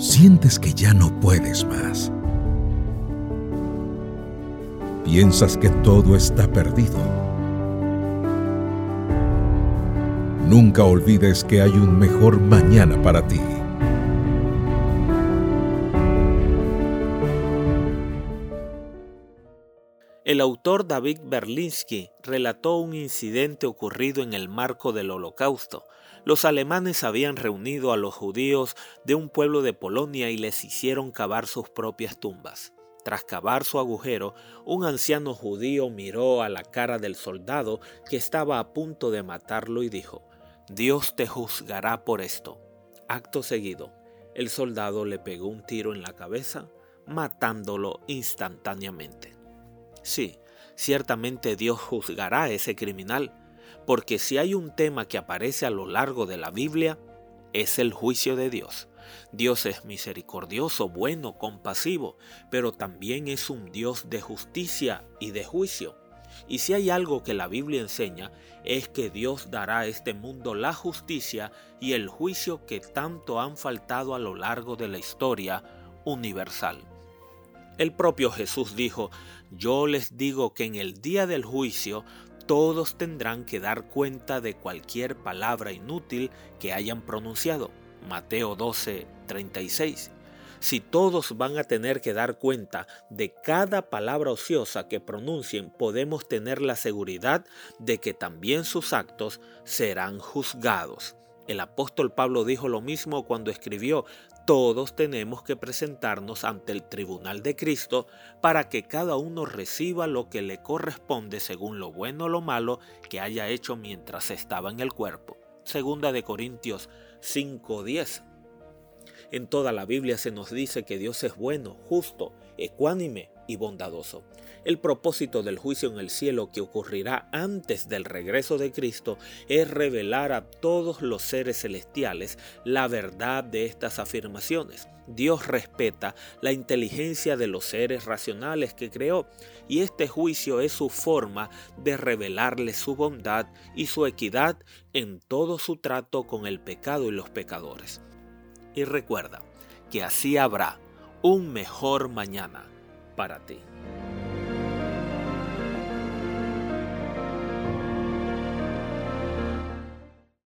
sientes que ya no puedes más. Piensas que todo está perdido. Nunca olvides que hay un mejor mañana para ti. El autor David Berlinski relató un incidente ocurrido en el marco del Holocausto. Los alemanes habían reunido a los judíos de un pueblo de Polonia y les hicieron cavar sus propias tumbas. Tras cavar su agujero, un anciano judío miró a la cara del soldado que estaba a punto de matarlo y dijo, Dios te juzgará por esto. Acto seguido, el soldado le pegó un tiro en la cabeza, matándolo instantáneamente. Sí, ciertamente Dios juzgará a ese criminal, porque si hay un tema que aparece a lo largo de la Biblia, es el juicio de Dios. Dios es misericordioso, bueno, compasivo, pero también es un Dios de justicia y de juicio. Y si hay algo que la Biblia enseña, es que Dios dará a este mundo la justicia y el juicio que tanto han faltado a lo largo de la historia universal. El propio Jesús dijo, yo les digo que en el día del juicio todos tendrán que dar cuenta de cualquier palabra inútil que hayan pronunciado. Mateo 12, 36. Si todos van a tener que dar cuenta de cada palabra ociosa que pronuncien, podemos tener la seguridad de que también sus actos serán juzgados. El apóstol Pablo dijo lo mismo cuando escribió, todos tenemos que presentarnos ante el tribunal de Cristo para que cada uno reciba lo que le corresponde según lo bueno o lo malo que haya hecho mientras estaba en el cuerpo. Segunda de Corintios 5:10. En toda la Biblia se nos dice que Dios es bueno, justo, ecuánime y bondadoso. El propósito del juicio en el cielo que ocurrirá antes del regreso de Cristo es revelar a todos los seres celestiales la verdad de estas afirmaciones. Dios respeta la inteligencia de los seres racionales que creó y este juicio es su forma de revelarles su bondad y su equidad en todo su trato con el pecado y los pecadores. Y recuerda que así habrá un mejor mañana para ti.